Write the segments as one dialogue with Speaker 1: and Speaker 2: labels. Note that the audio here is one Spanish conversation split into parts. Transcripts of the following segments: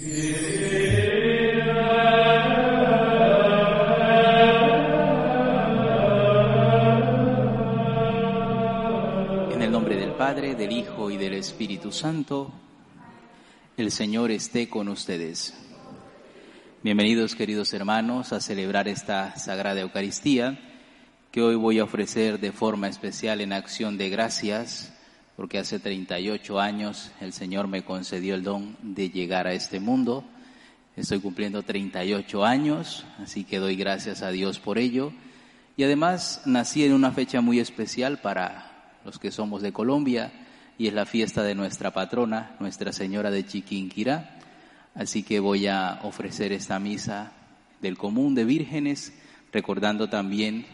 Speaker 1: En el nombre del Padre, del Hijo y del Espíritu Santo, el Señor esté con ustedes. Bienvenidos queridos hermanos a celebrar esta Sagrada Eucaristía que hoy voy a ofrecer de forma especial en acción de gracias porque hace 38 años el Señor me concedió el don de llegar a este mundo. Estoy cumpliendo 38 años, así que doy gracias a Dios por ello. Y además nací en una fecha muy especial para los que somos de Colombia y es la fiesta de nuestra patrona, Nuestra Señora de Chiquinquirá. Así que voy a ofrecer esta misa del común de vírgenes, recordando también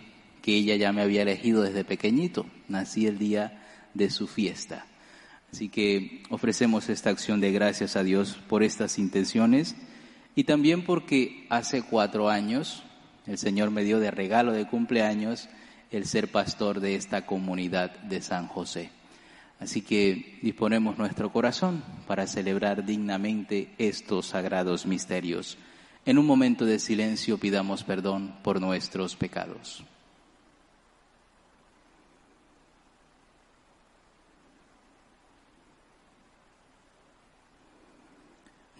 Speaker 1: que ella ya me había elegido desde pequeñito. Nací el día de su fiesta. Así que ofrecemos esta acción de gracias a Dios por estas intenciones y también porque hace cuatro años el Señor me dio de regalo de cumpleaños el ser pastor de esta comunidad de San José. Así que disponemos nuestro corazón para celebrar dignamente estos sagrados misterios. En un momento de silencio pidamos perdón por nuestros pecados.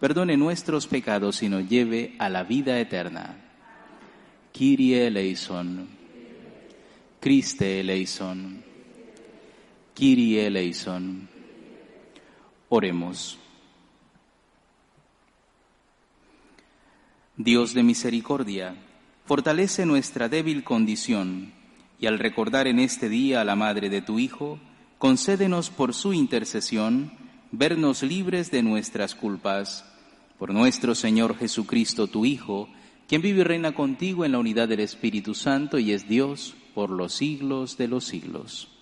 Speaker 1: perdone nuestros pecados y nos lleve a la vida eterna. Kyrie eleison. Christe eleison. Kyrie eleison. Oremos. Dios de misericordia, fortalece nuestra débil condición y al recordar en este día a la Madre de tu Hijo, concédenos por su intercesión vernos libres de nuestras culpas. Por nuestro Señor Jesucristo, tu Hijo, quien vive y reina contigo en la unidad del Espíritu Santo y es Dios por los siglos de los siglos.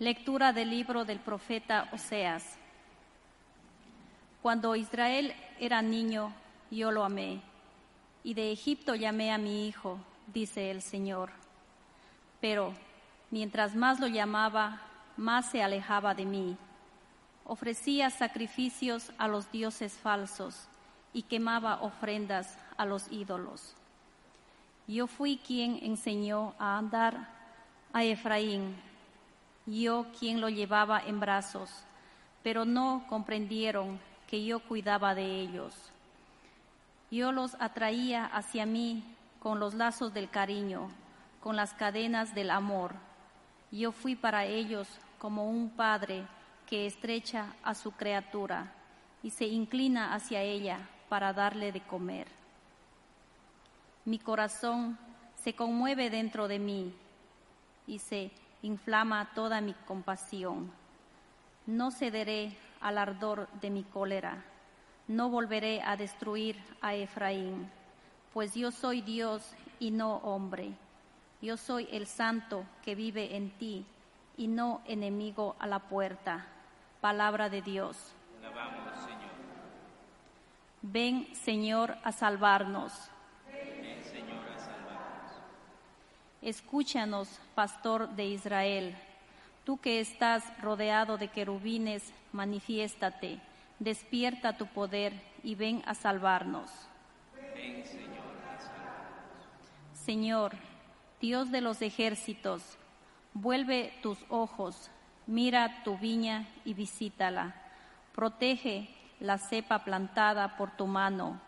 Speaker 2: Lectura del libro del profeta Oseas. Cuando Israel era niño, yo lo amé, y de Egipto llamé a mi hijo, dice el Señor. Pero mientras más lo llamaba, más se alejaba de mí. Ofrecía sacrificios a los dioses falsos y quemaba ofrendas a los ídolos. Yo fui quien enseñó a andar a Efraín yo quien lo llevaba en brazos, pero no comprendieron que yo cuidaba de ellos. Yo los atraía hacia mí con los lazos del cariño, con las cadenas del amor. Yo fui para ellos como un padre que estrecha a su criatura y se inclina hacia ella para darle de comer. Mi corazón se conmueve dentro de mí y se inflama toda mi compasión. No cederé al ardor de mi cólera, no volveré a destruir a Efraín, pues yo soy Dios y no hombre. Yo soy el santo que vive en ti y no enemigo a la puerta. Palabra de Dios.
Speaker 1: Señor.
Speaker 2: Ven, Señor, a salvarnos. Escúchanos, pastor de Israel. Tú que estás rodeado de querubines, manifiéstate, despierta tu poder y ven a salvarnos.
Speaker 1: Ven, Señor, a salvarnos.
Speaker 2: Señor, Dios de los ejércitos, vuelve tus ojos, mira tu viña y visítala. Protege la cepa plantada por tu mano,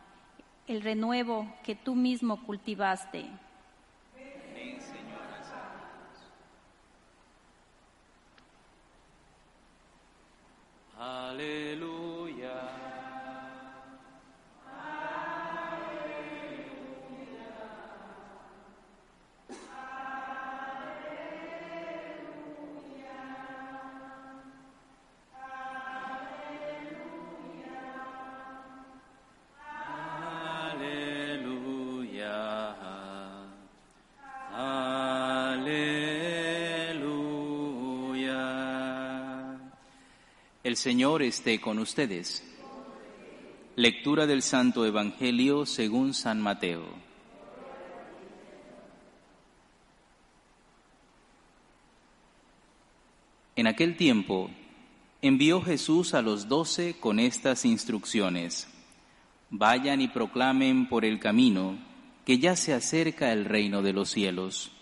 Speaker 2: el renuevo que tú mismo cultivaste.
Speaker 1: Señor esté con ustedes. Lectura del Santo Evangelio según San Mateo. En aquel tiempo envió Jesús a los doce con estas instrucciones. Vayan y proclamen por el camino que ya se acerca el reino de los cielos.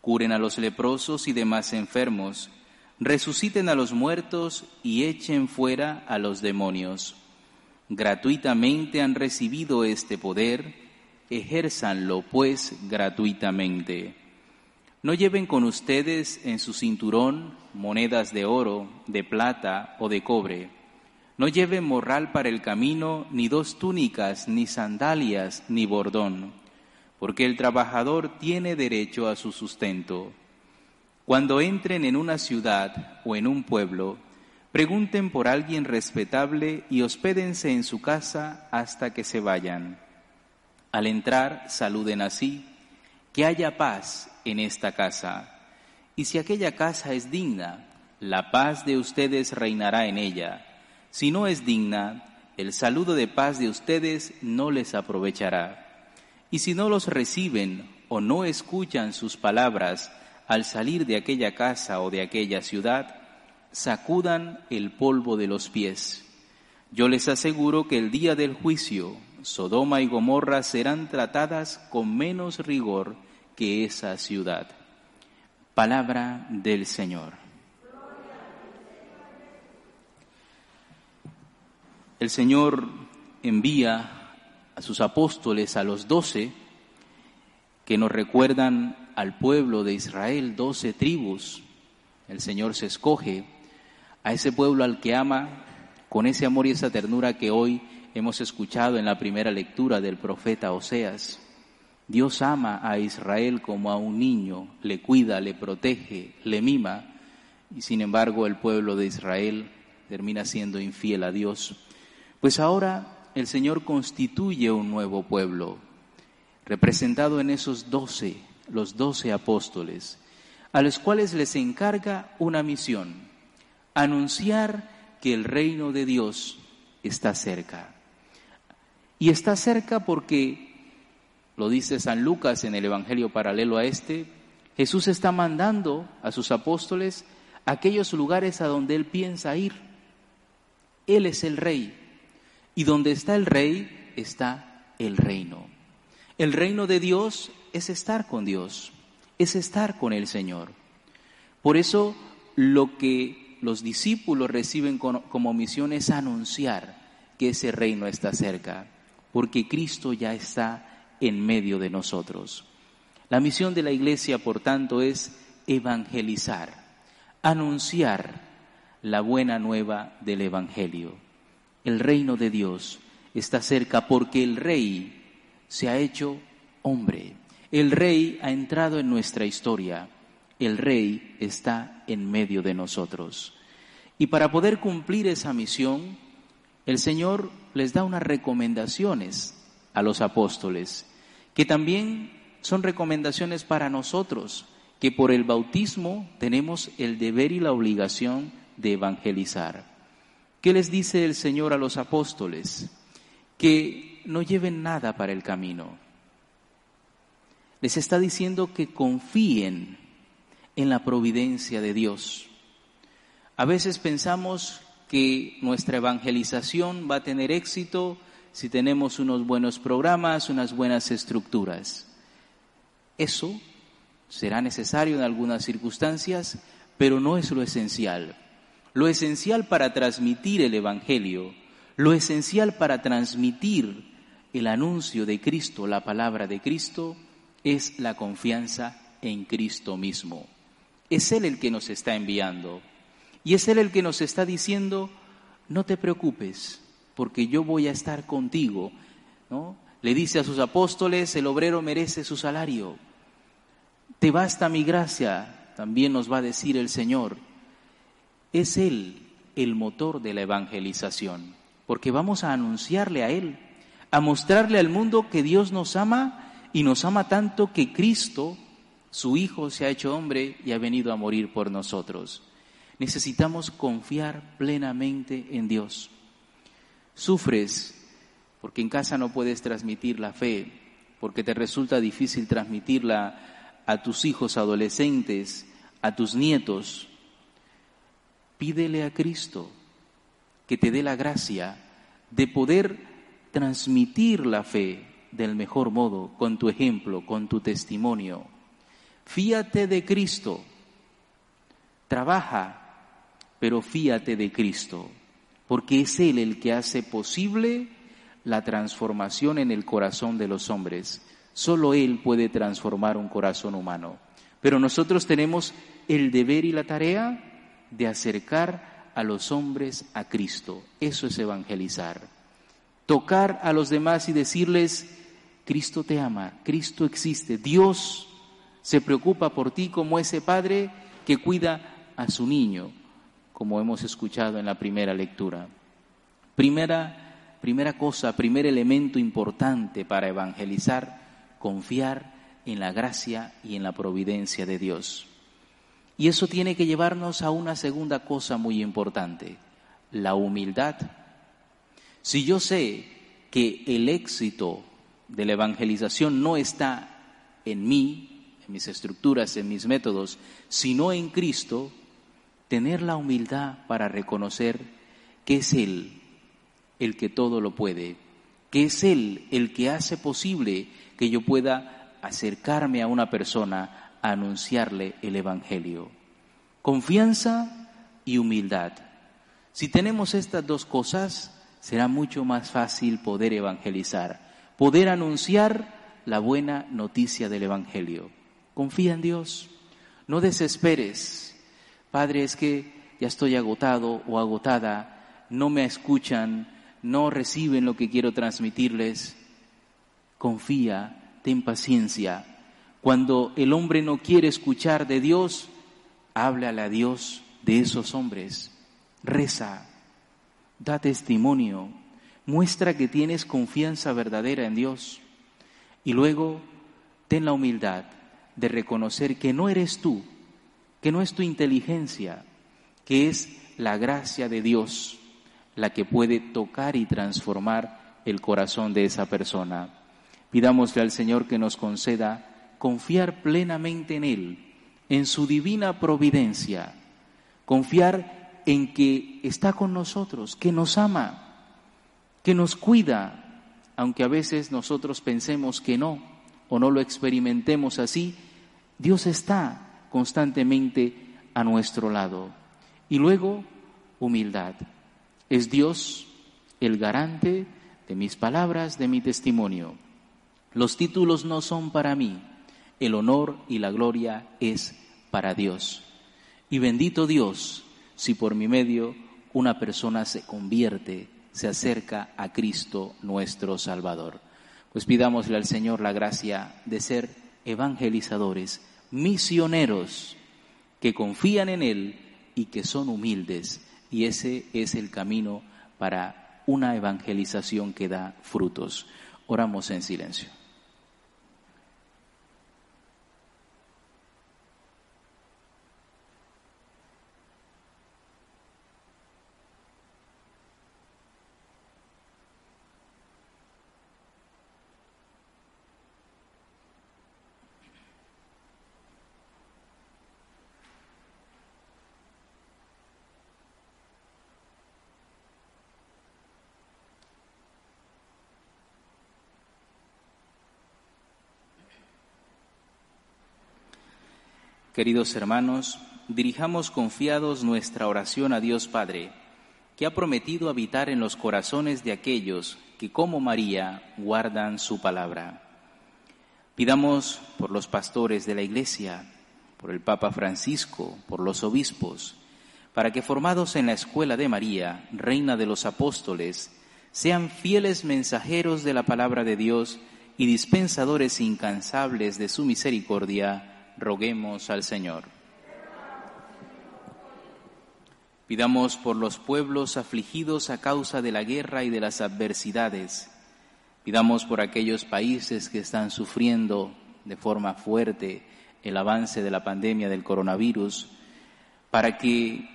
Speaker 1: Curen a los leprosos y demás enfermos, resuciten a los muertos y echen fuera a los demonios. Gratuitamente han recibido este poder, ejérzanlo pues gratuitamente. No lleven con ustedes en su cinturón monedas de oro, de plata o de cobre. No lleven morral para el camino, ni dos túnicas, ni sandalias, ni bordón, porque el trabajador tiene derecho a su sustento. Cuando entren en una ciudad o en un pueblo, pregunten por alguien respetable y hospédense en su casa hasta que se vayan. Al entrar, saluden así, que haya paz en esta casa. Y si aquella casa es digna, la paz de ustedes reinará en ella. Si no es digna, el saludo de paz de ustedes no les aprovechará. Y si no los reciben o no escuchan sus palabras al salir de aquella casa o de aquella ciudad, sacudan el polvo de los pies. Yo les aseguro que el día del juicio, Sodoma y Gomorra serán tratadas con menos rigor que esa ciudad. Palabra del Señor. El Señor envía a sus apóstoles, a los doce, que nos recuerdan al pueblo de Israel, doce tribus. El Señor se escoge a ese pueblo al que ama con ese amor y esa ternura que hoy hemos escuchado en la primera lectura del profeta Oseas. Dios ama a Israel como a un niño, le cuida, le protege, le mima, y sin embargo el pueblo de Israel termina siendo infiel a Dios. Pues ahora el Señor constituye un nuevo pueblo, representado en esos doce, los doce apóstoles, a los cuales les encarga una misión, anunciar que el reino de Dios está cerca. Y está cerca porque lo dice San Lucas en el Evangelio paralelo a este, Jesús está mandando a sus apóstoles aquellos lugares a donde Él piensa ir. Él es el rey. Y donde está el rey está el reino. El reino de Dios es estar con Dios, es estar con el Señor. Por eso lo que los discípulos reciben como misión es anunciar que ese reino está cerca, porque Cristo ya está en medio de nosotros. La misión de la Iglesia, por tanto, es evangelizar, anunciar la buena nueva del Evangelio. El reino de Dios está cerca porque el Rey se ha hecho hombre. El Rey ha entrado en nuestra historia. El Rey está en medio de nosotros. Y para poder cumplir esa misión, el Señor les da unas recomendaciones a los apóstoles, que también son recomendaciones para nosotros, que por el bautismo tenemos el deber y la obligación de evangelizar. ¿Qué les dice el Señor a los apóstoles? Que no lleven nada para el camino. Les está diciendo que confíen en la providencia de Dios. A veces pensamos que nuestra evangelización va a tener éxito si tenemos unos buenos programas, unas buenas estructuras. Eso será necesario en algunas circunstancias, pero no es lo esencial. Lo esencial para transmitir el Evangelio, lo esencial para transmitir el anuncio de Cristo, la palabra de Cristo, es la confianza en Cristo mismo. Es Él el que nos está enviando y es Él el que nos está diciendo, no te preocupes, porque yo voy a estar contigo. ¿no? Le dice a sus apóstoles, el obrero merece su salario. Te basta mi gracia, también nos va a decir el Señor. Es Él el motor de la evangelización, porque vamos a anunciarle a Él, a mostrarle al mundo que Dios nos ama y nos ama tanto que Cristo, su Hijo, se ha hecho hombre y ha venido a morir por nosotros. Necesitamos confiar plenamente en Dios. Sufres porque en casa no puedes transmitir la fe, porque te resulta difícil transmitirla a tus hijos adolescentes, a tus nietos. Pídele a Cristo que te dé la gracia de poder transmitir la fe del mejor modo, con tu ejemplo, con tu testimonio. Fíate de Cristo, trabaja, pero fíate de Cristo, porque es Él el que hace posible la transformación en el corazón de los hombres. Solo Él puede transformar un corazón humano. Pero nosotros tenemos el deber y la tarea de acercar a los hombres a Cristo. Eso es evangelizar. Tocar a los demás y decirles, Cristo te ama, Cristo existe, Dios se preocupa por ti como ese padre que cuida a su niño, como hemos escuchado en la primera lectura. Primera, primera cosa, primer elemento importante para evangelizar, confiar en la gracia y en la providencia de Dios. Y eso tiene que llevarnos a una segunda cosa muy importante, la humildad. Si yo sé que el éxito de la evangelización no está en mí, en mis estructuras, en mis métodos, sino en Cristo, tener la humildad para reconocer que es Él el que todo lo puede, que es Él el que hace posible que yo pueda acercarme a una persona a anunciarle el Evangelio. Confianza y humildad. Si tenemos estas dos cosas, será mucho más fácil poder evangelizar poder anunciar la buena noticia del Evangelio. Confía en Dios, no desesperes. Padre, es que ya estoy agotado o agotada, no me escuchan, no reciben lo que quiero transmitirles. Confía, ten paciencia. Cuando el hombre no quiere escuchar de Dios, háblale a Dios de esos hombres. Reza, da testimonio, muestra que tienes confianza verdadera en Dios. Y luego ten la humildad de reconocer que no eres tú, que no es tu inteligencia, que es la gracia de Dios la que puede tocar y transformar el corazón de esa persona. Pidámosle al Señor que nos conceda confiar plenamente en Él, en su divina providencia, confiar en que está con nosotros, que nos ama, que nos cuida, aunque a veces nosotros pensemos que no o no lo experimentemos así, Dios está constantemente a nuestro lado. Y luego, humildad. Es Dios el garante de mis palabras, de mi testimonio. Los títulos no son para mí, el honor y la gloria es para Dios. Y bendito Dios si por mi medio una persona se convierte se acerca a Cristo nuestro Salvador. Pues pidámosle al Señor la gracia de ser evangelizadores, misioneros, que confían en Él y que son humildes. Y ese es el camino para una evangelización que da frutos. Oramos en silencio. Queridos hermanos, dirijamos confiados nuestra oración a Dios Padre, que ha prometido habitar en los corazones de aquellos que como María guardan su palabra. Pidamos por los pastores de la Iglesia, por el Papa Francisco, por los obispos, para que formados en la escuela de María, Reina de los Apóstoles, sean fieles mensajeros de la palabra de Dios y dispensadores incansables de su misericordia roguemos al Señor. Pidamos por los pueblos afligidos a causa de la guerra y de las adversidades. Pidamos por aquellos países que están sufriendo de forma fuerte el avance de la pandemia del coronavirus, para que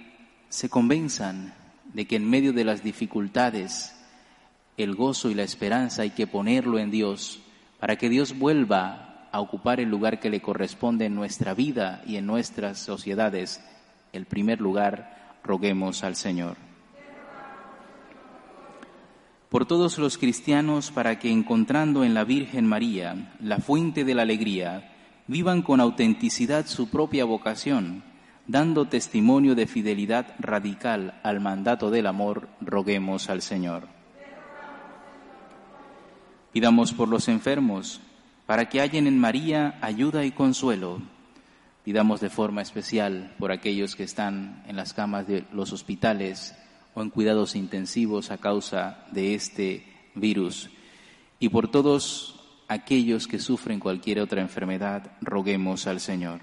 Speaker 1: se convenzan de que en medio de las dificultades el gozo y la esperanza hay que ponerlo en Dios para que Dios vuelva a ocupar el lugar que le corresponde en nuestra vida y en nuestras sociedades. El primer lugar, roguemos al Señor. Por todos los cristianos, para que encontrando en la Virgen María la fuente de la alegría, vivan con autenticidad su propia vocación, dando testimonio de fidelidad radical al mandato del amor, roguemos al Señor. Pidamos por los enfermos, para que hallen en María ayuda y consuelo. Pidamos de forma especial por aquellos que están en las camas de los hospitales o en cuidados intensivos a causa de este virus. Y por todos aquellos que sufren cualquier otra enfermedad, roguemos al Señor.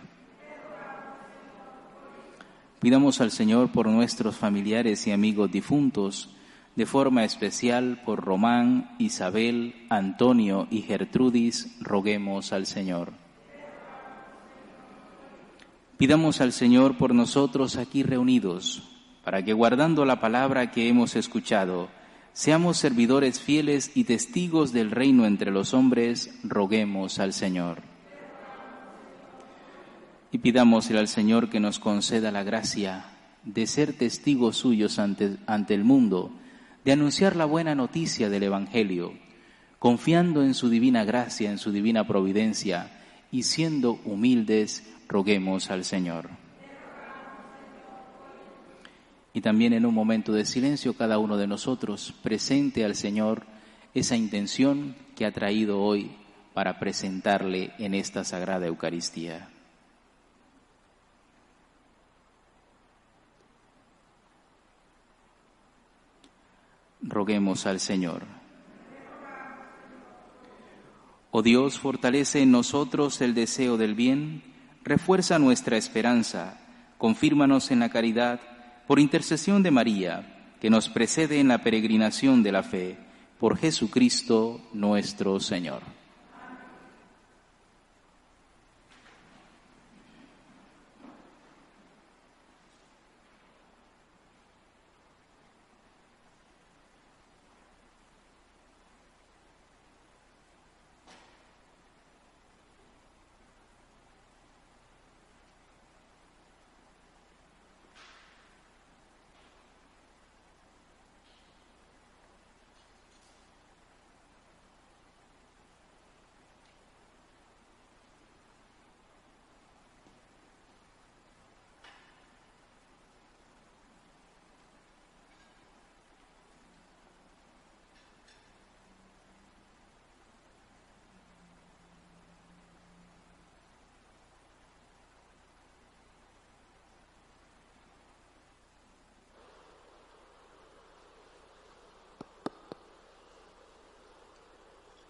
Speaker 1: Pidamos al Señor por nuestros familiares y amigos difuntos, de forma especial por Román, Isabel, Antonio y Gertrudis, roguemos al Señor. Pidamos al Señor por nosotros aquí reunidos, para que guardando la palabra que hemos escuchado, seamos servidores fieles y testigos del reino entre los hombres, roguemos al Señor. Y pidámosle al Señor que nos conceda la gracia de ser testigos suyos ante, ante el mundo, de anunciar la buena noticia del Evangelio, confiando en su divina gracia, en su divina providencia y siendo humildes, roguemos al Señor. Y también en un momento de silencio cada uno de nosotros presente al Señor esa intención que ha traído hoy para presentarle en esta sagrada Eucaristía. Roguemos al Señor. Oh Dios, fortalece en nosotros el deseo del bien, refuerza nuestra esperanza, confírmanos en la caridad, por intercesión de María, que nos precede en la peregrinación de la fe, por Jesucristo nuestro Señor.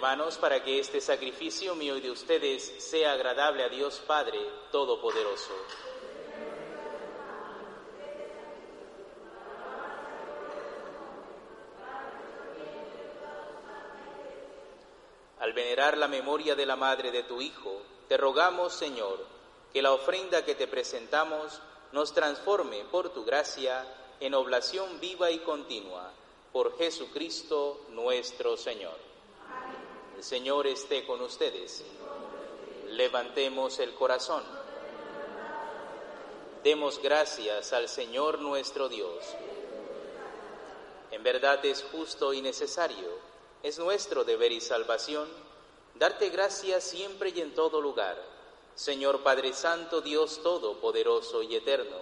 Speaker 3: Hermanos para que este sacrificio mío y de ustedes sea agradable a Dios Padre Todopoderoso.
Speaker 1: Al venerar la memoria de la madre de tu Hijo, te rogamos, Señor, que la ofrenda que te presentamos nos transforme por tu gracia en oblación viva y continua, por Jesucristo nuestro Señor. El Señor esté con ustedes. Levantemos el corazón. Demos gracias al Señor nuestro Dios. En verdad es justo y necesario es nuestro deber y salvación darte gracias siempre y en todo lugar, Señor Padre Santo, Dios Todopoderoso y Eterno,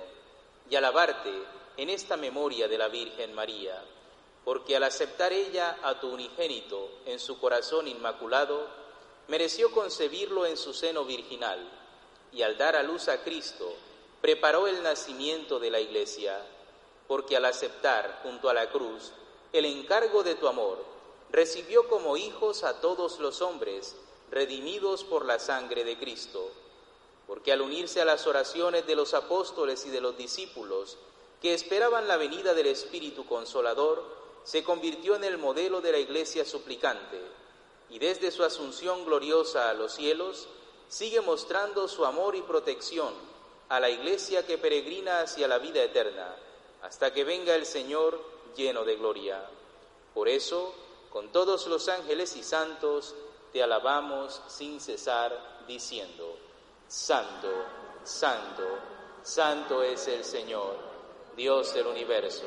Speaker 1: y alabarte en esta memoria de la Virgen María, porque al aceptar ella a tu unigénito en su corazón inmaculado, mereció concebirlo en su seno virginal, y al dar a luz a Cristo, preparó el nacimiento de la Iglesia, porque al aceptar junto a la cruz el encargo de tu amor, recibió como hijos a todos los hombres, redimidos por la sangre de Cristo, porque al unirse a las oraciones de los apóstoles y de los discípulos, que esperaban la venida del Espíritu Consolador, se convirtió en el modelo de la Iglesia suplicante, y desde su asunción gloriosa a los cielos, sigue mostrando su amor y protección a la Iglesia que peregrina hacia la vida eterna, hasta que venga el Señor lleno de gloria. Por eso, con todos los ángeles y santos, te alabamos sin cesar, diciendo, Santo, Santo, Santo es el Señor, Dios del universo.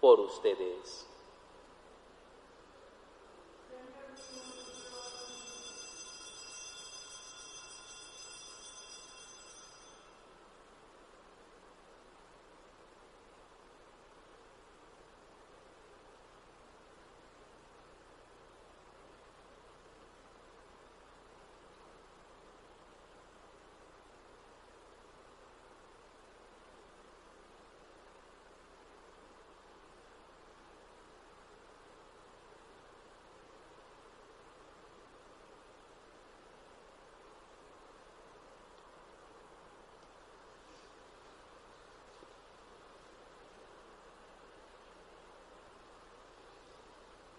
Speaker 1: por ustedes.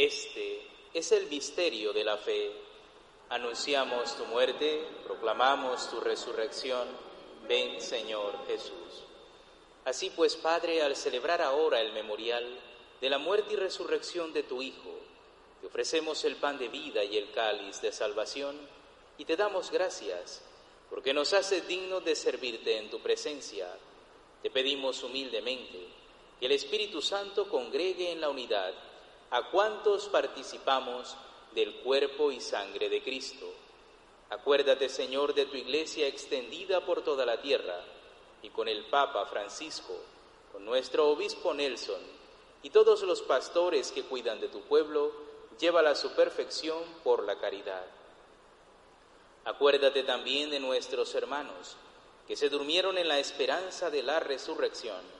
Speaker 1: Este es el misterio de la fe. Anunciamos tu muerte, proclamamos tu resurrección. Ven, Señor Jesús. Así pues, Padre, al celebrar ahora el memorial de la muerte y resurrección de tu Hijo, te ofrecemos el pan de vida y el cáliz de salvación y te damos gracias porque nos hace dignos de servirte en tu presencia. Te pedimos humildemente que el Espíritu Santo congregue en la unidad a cuantos participamos del cuerpo y sangre de Cristo. Acuérdate, Señor, de tu iglesia extendida por toda la tierra y con el Papa Francisco, con nuestro obispo Nelson y todos los pastores que cuidan de tu pueblo, llévala a su perfección por la caridad. Acuérdate también de nuestros hermanos que se durmieron en la esperanza de la resurrección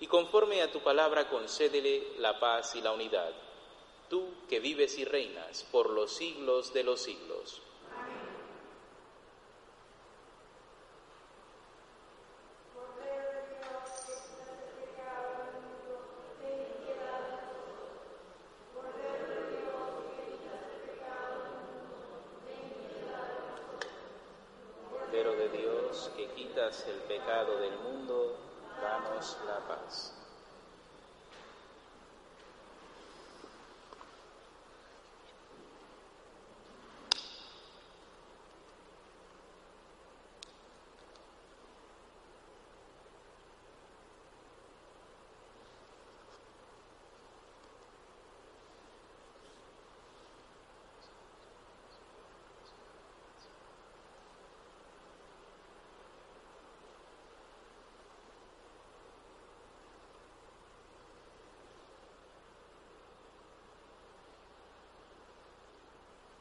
Speaker 1: Y conforme a tu palabra, concédele la paz y la unidad. Tú que vives y reinas por los siglos de los siglos. el pecado del mundo, danos la paz.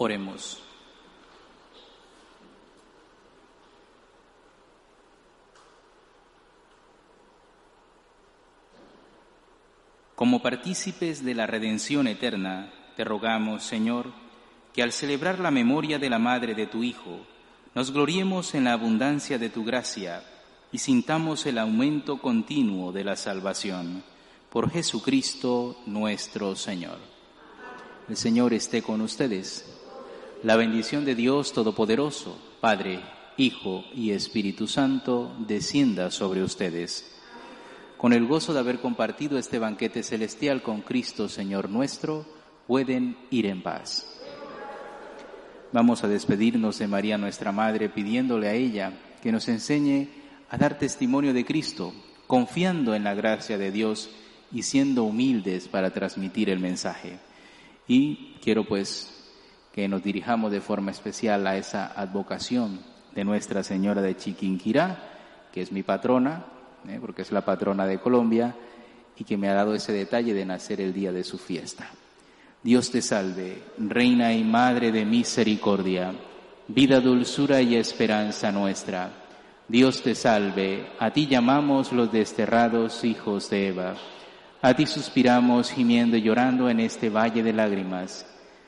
Speaker 1: Oremos. Como partícipes de la redención eterna, te rogamos, Señor, que al celebrar la memoria de la Madre de tu Hijo, nos gloriemos en la abundancia de tu gracia y sintamos el aumento continuo de la salvación. Por Jesucristo nuestro Señor. El Señor esté con ustedes. La bendición de Dios Todopoderoso, Padre, Hijo y Espíritu Santo, descienda sobre ustedes con el gozo de haber compartido este banquete celestial con Cristo, Señor nuestro, pueden ir en paz. Vamos a despedirnos de María nuestra Madre pidiéndole a ella que nos enseñe a dar testimonio de Cristo, confiando en la gracia de Dios y siendo humildes para transmitir el mensaje. Y quiero pues que nos dirijamos de forma especial a esa advocación de Nuestra Señora de Chiquinquirá, que es mi patrona, ¿eh? porque es la patrona de Colombia y que me ha dado ese detalle de nacer el día de su fiesta. Dios te salve, Reina y Madre de Misericordia, vida, dulzura y esperanza nuestra. Dios te salve, a ti llamamos los desterrados hijos de Eva. A ti suspiramos gimiendo y llorando en este valle de lágrimas.